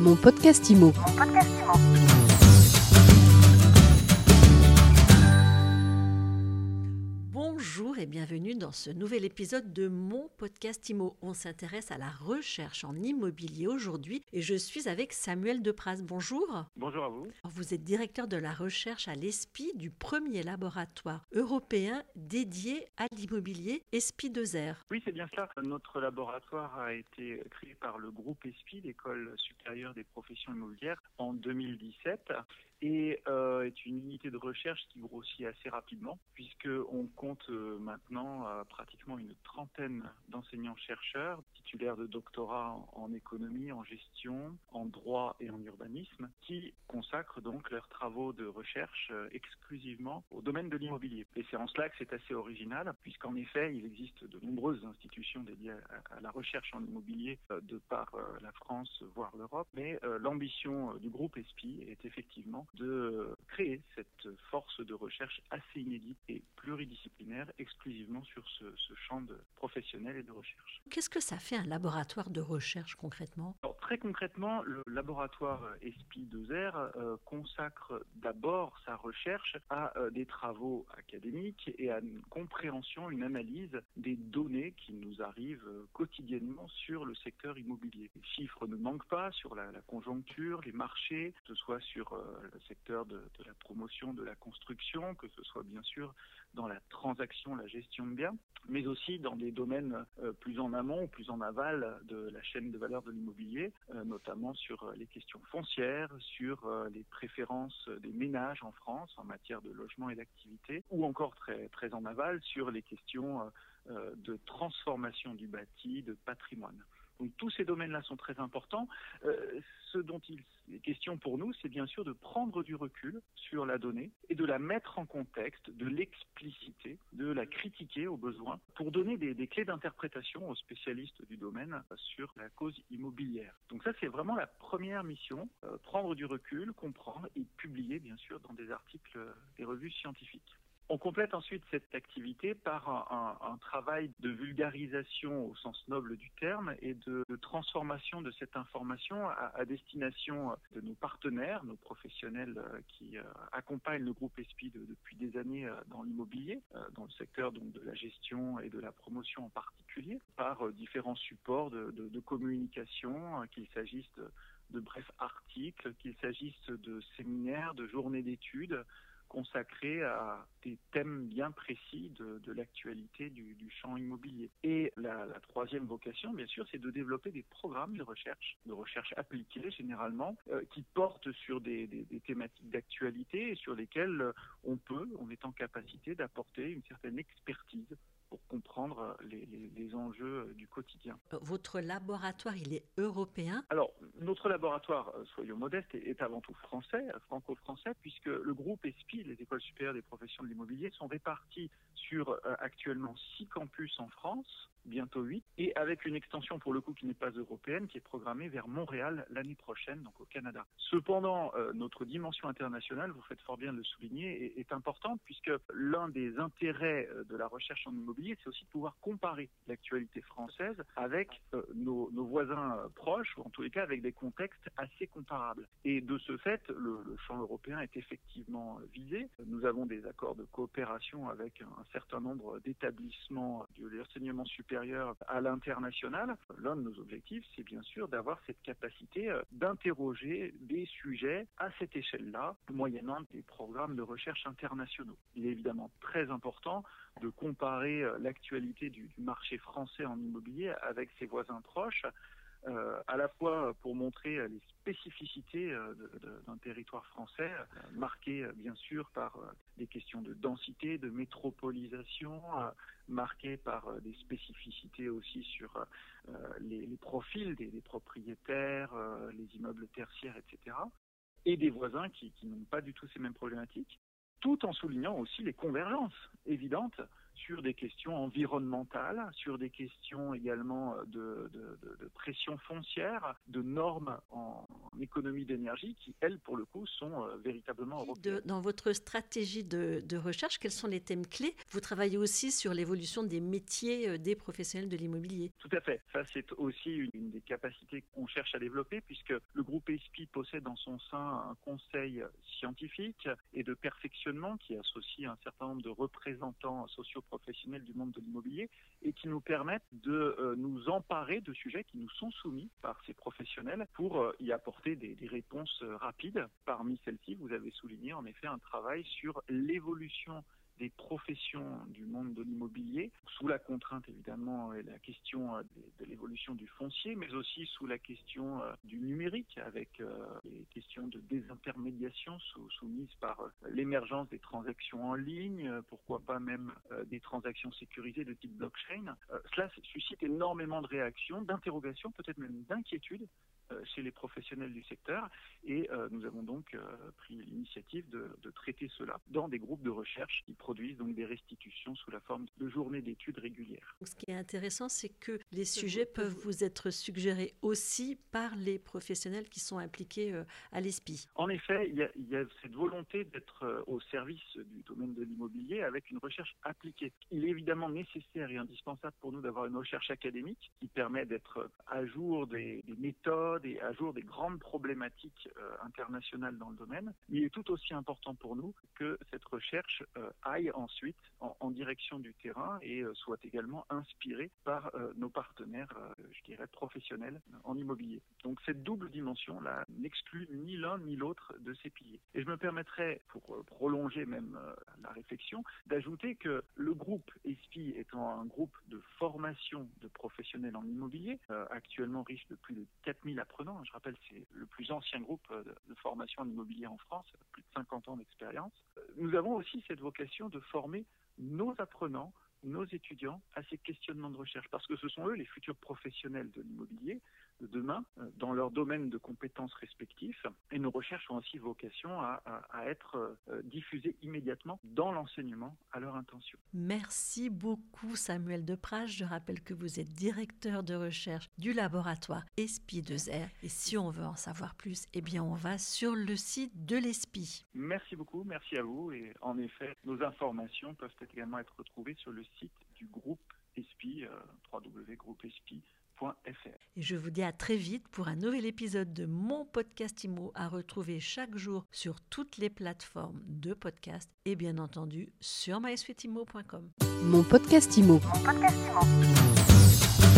Mon podcast IMO. Bonjour et bienvenue dans ce nouvel épisode de mon podcast IMO. On s'intéresse à la recherche en immobilier aujourd'hui et je suis avec Samuel Depras. Bonjour. Bonjour à vous. Vous êtes directeur de la recherche à l'ESPI du premier laboratoire européen dédié à l'immobilier ESPI 2R. Oui, c'est bien cela. Notre laboratoire a été créé par le groupe ESPI, l'École supérieure des professions immobilières, en 2017 et euh, est une unité de recherche qui grossit assez rapidement puisqu'on compte euh, maintenant euh, pratiquement une trentaine d'enseignants-chercheurs titulaires de doctorats en, économie, en gestion, en droit et en urbanisme qui consacrent donc leurs travaux de recherche exclusivement au domaine de l'immobilier. Et c'est en cela que c'est assez original puisqu'en effet il existe de nombreuses institutions dédiées à, à la recherche en immobilier de par la France voire l'Europe, mais l'ambition du groupe ESPI est effectivement de créer cette force de recherche assez inédite et pluridisciplinaire exclusivement sur ce, champ de professionnel et de recherche. Qu'est-ce que ça fait un laboratoire de recherche concrètement? Très concrètement, le laboratoire ESPI2R euh, consacre d'abord sa recherche à euh, des travaux académiques et à une compréhension, une analyse des données qui nous arrivent euh, quotidiennement sur le secteur immobilier. Les chiffres ne manquent pas sur la, conjoncture, les marchés, que ce soit sur secteur de, de la promotion de la construction, que ce soit bien sûr dans la transaction, la gestion de biens, mais aussi dans des domaines euh, plus en amont ou plus en aval de la chaîne de valeur de l'immobilier, euh, notamment sur euh, les questions foncières, sur les préférences des ménages en France en matière de logement et d'activité, ou encore très, très en aval sur les questions de transformation du bâti, de patrimoine. Donc tous ces domaines-là sont très importants. Euh, ce dont il est question pour nous, c'est bien sûr de prendre du recul sur la donnée et de la mettre en contexte, de l'expliciter, de la critiquer au besoin, pour donner des, clés d'interprétation aux spécialistes du domaine sur la cause immobilière. Donc ça, c'est vraiment la première mission, euh, prendre du recul, comprendre et publier, bien sûr, dans des articles des revues scientifiques. On complète ensuite cette activité par un, travail de vulgarisation au sens noble du terme et de, transformation de cette information à, destination de nos partenaires, nos professionnels euh, qui euh, accompagnent le groupe ESPI depuis des années euh, dans l'immobilier, dans le secteur donc, de la gestion et de la promotion en particulier, par différents supports de, de communication, qu'il s'agisse de brefs articles, qu'il s'agisse de séminaires, de journées d'études, consacré à des thèmes bien précis de, l'actualité du, champ immobilier. Et la, troisième vocation, bien sûr, c'est de développer des programmes de recherche, de recherche appliquée généralement, euh, qui portent sur des, des thématiques d'actualité et sur lesquelles euh, on peut, on est en capacité d'apporter une certaine expertise pour comprendre les, les, enjeux du quotidien. Votre laboratoire, il est européen Alors, notre laboratoire, euh, soyons modestes, est avant tout français, franco-français, puisque le groupe ESPI, les écoles supérieures des professions de l'immobilier, sont répartis sur euh, actuellement six campus en France, bientôt 8, et avec une extension pour le coup qui n'est pas européenne, qui est programmée vers Montréal l'année prochaine, donc au Canada. Cependant, euh, notre dimension internationale, vous faites fort bien de le souligner, est, importante puisque l'un des intérêts de la recherche en immobilier, c'est aussi de pouvoir comparer l'actualité française avec euh, nos, voisins proches, ou en tous les cas avec des contextes assez comparables. Et de ce fait, le, le champ européen est effectivement visé. Nous avons des accords de coopération avec un certain nombre d'établissements de l'enseignement supérieur à l'international. L'un de nos objectifs, c'est bien sûr d'avoir cette capacité euh, d'interroger des sujets à cette échelle-là, moyennant des programmes de recherche internationaux. Il est évidemment très important de comparer euh, l'actualité du, marché français en immobilier avec ses voisins proches, euh, à la fois pour montrer les spécificités d'un territoire français, marqué bien sûr par des questions de densité, de métropolisation, marqué par euh, des spécificités aussi sur euh, les, profils des, propriétaires, euh, les immeubles tertiaires, etc. Et des voisins qui n'ont pas du tout ces mêmes problématiques, tout en soulignant aussi les convergences évidentes sur des questions environnementales, sur des questions également de, pression foncière, de normes en, économie d'énergie qui, elles, pour le coup, sont euh, véritablement européennes. dans votre stratégie de, recherche, quels sont les thèmes clés? Vous travaillez aussi sur l'évolution des métiers euh, des professionnels de l'immobilier. Tout à fait. Ça, c'est aussi une, des capacités qu'on cherche à développer puisque le groupe possède dans son sein un conseil scientifique et de perfectionnement qui associe un certain nombre de représentants socio-professionnels du monde de l'immobilier et qui nous permettent de euh, nous emparer de sujets qui nous sont soumis par ces professionnels pour euh, y apporter des, des réponses rapides. Parmi celles-ci, vous avez souligné en effet un travail sur l'évolution des professions du monde de l'immobilier, sous la contrainte évidemment et la question euh, de, l'évolution du foncier, mais aussi sous la question euh, du numérique, avec euh, les questions de désintermédiation soumises par l'émergence des transactions en ligne, pourquoi pas même des transactions sécurisées de type blockchain. Cela suscite énormément de réactions, d'interrogations, peut-être même d'inquiétudes chez les professionnels du secteur et euh, nous avons donc euh, pris l'initiative de, de, traiter cela dans des groupes de recherche qui produisent donc des restitutions sous la forme de journées d'études régulières. Ce qui est intéressant, c'est que les sujets peuvent vous être suggérés aussi par les professionnels qui sont impliqués euh, à l'ESPI. En effet, il y, a, il y a cette volonté d'être au service du domaine de l'immobilier avec une recherche appliquée. Il est évidemment nécessaire et indispensable pour nous d'avoir une recherche académique qui permet d'être à jour des, des méthodes et à jour des grandes problématiques euh, internationales dans le domaine. Il est tout aussi important pour nous que cette recherche euh, aille ensuite en, direction du terrain et euh, soit également inspirée par nos partenaires, je dirais, professionnels en immobilier. Donc cette double dimension-là n'exclut ni l'un ni l'autre de ces piliers. Et je me permettrai, pour prolonger même la réflexion, d'ajouter que le groupe ESPI étant un groupe de formation de professionnels en immobilier, actuellement riche de plus de 4000 je rappelle c'est le plus ancien groupe de, de formation en immobilier en France, plus de 50 ans d'expérience, nous avons aussi cette vocation de former nos apprenants, nos étudiants à ces questionnements de recherche, parce que ce sont eux les futurs professionnels de l'immobilier de demain euh, dans leur domaine de compétences respectifs. Et nos recherches ont aussi vocation à, à, à être euh, diffusées immédiatement dans l'enseignement à leur intention. Merci beaucoup Samuel Deprage. Je rappelle que vous êtes directeur de recherche du laboratoire ESPI2R. Et si on veut en savoir plus, eh bien on va sur le site de l'ESPI. Merci beaucoup, merci à vous. Et en effet, nos informations peuvent également être retrouvées sur le site du groupe ESPI, euh, www.groupespi.com et je vous dis à très vite pour un nouvel épisode de mon podcast IMO à retrouver chaque jour sur toutes les plateformes de podcast et bien entendu sur mysuiteimo.com. Mon podcast IMO. Mon podcast IMO.